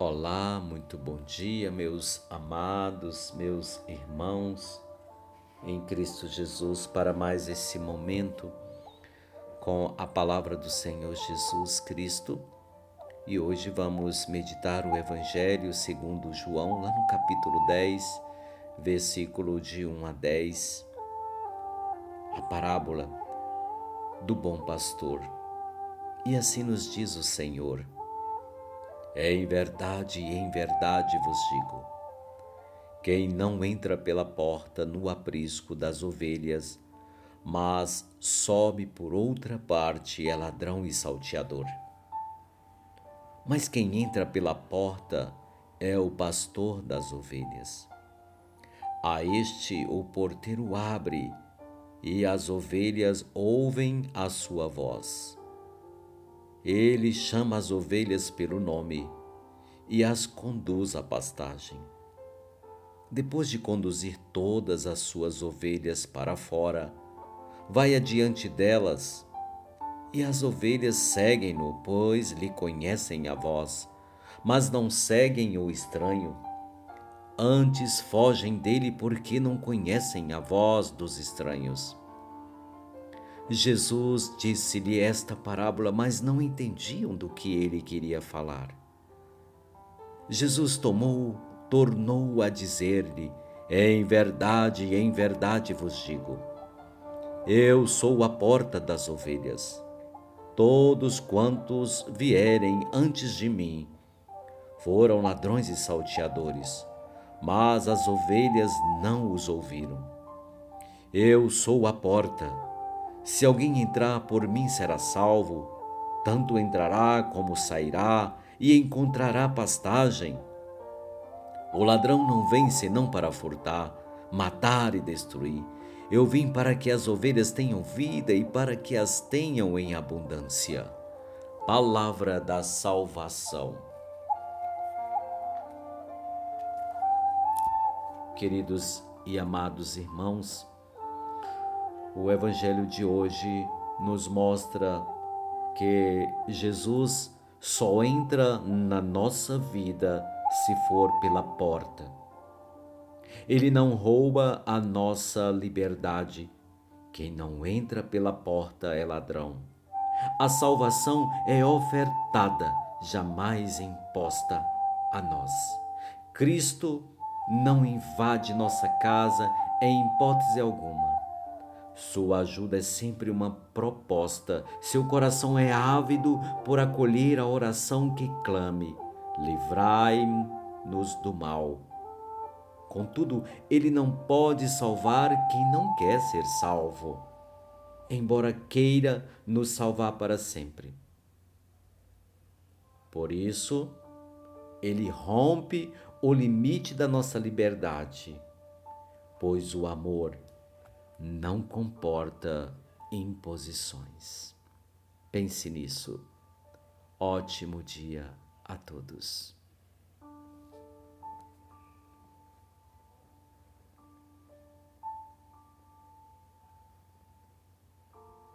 Olá, muito bom dia, meus amados, meus irmãos em Cristo Jesus, para mais esse momento com a palavra do Senhor Jesus Cristo. E hoje vamos meditar o Evangelho segundo João, lá no capítulo 10, versículo de 1 a 10, a parábola do bom pastor. E assim nos diz o Senhor: em verdade, em verdade vos digo: quem não entra pela porta no aprisco das ovelhas, mas sobe por outra parte é ladrão e salteador. Mas quem entra pela porta é o pastor das ovelhas. A este o porteiro abre, e as ovelhas ouvem a sua voz. Ele chama as ovelhas pelo nome e as conduz à pastagem. Depois de conduzir todas as suas ovelhas para fora, vai adiante delas, e as ovelhas seguem-no, pois lhe conhecem a voz, mas não seguem o estranho. Antes fogem dele porque não conhecem a voz dos estranhos. Jesus disse-lhe esta parábola, mas não entendiam do que ele queria falar. Jesus tomou, tornou a dizer-lhe: Em verdade, em verdade vos digo, eu sou a porta das ovelhas. Todos quantos vierem antes de mim foram ladrões e salteadores, mas as ovelhas não os ouviram. Eu sou a porta. Se alguém entrar por mim será salvo, tanto entrará como sairá e encontrará pastagem. O ladrão não vem senão para furtar, matar e destruir. Eu vim para que as ovelhas tenham vida e para que as tenham em abundância. Palavra da salvação. Queridos e amados irmãos, o Evangelho de hoje nos mostra que Jesus só entra na nossa vida se for pela porta. Ele não rouba a nossa liberdade. Quem não entra pela porta é ladrão. A salvação é ofertada, jamais imposta a nós. Cristo não invade nossa casa em hipótese alguma. Sua ajuda é sempre uma proposta. Seu coração é ávido por acolher a oração que clame: Livrai-nos do mal. Contudo, ele não pode salvar quem não quer ser salvo, embora queira nos salvar para sempre. Por isso, ele rompe o limite da nossa liberdade, pois o amor não comporta imposições. Pense nisso. Ótimo dia a todos.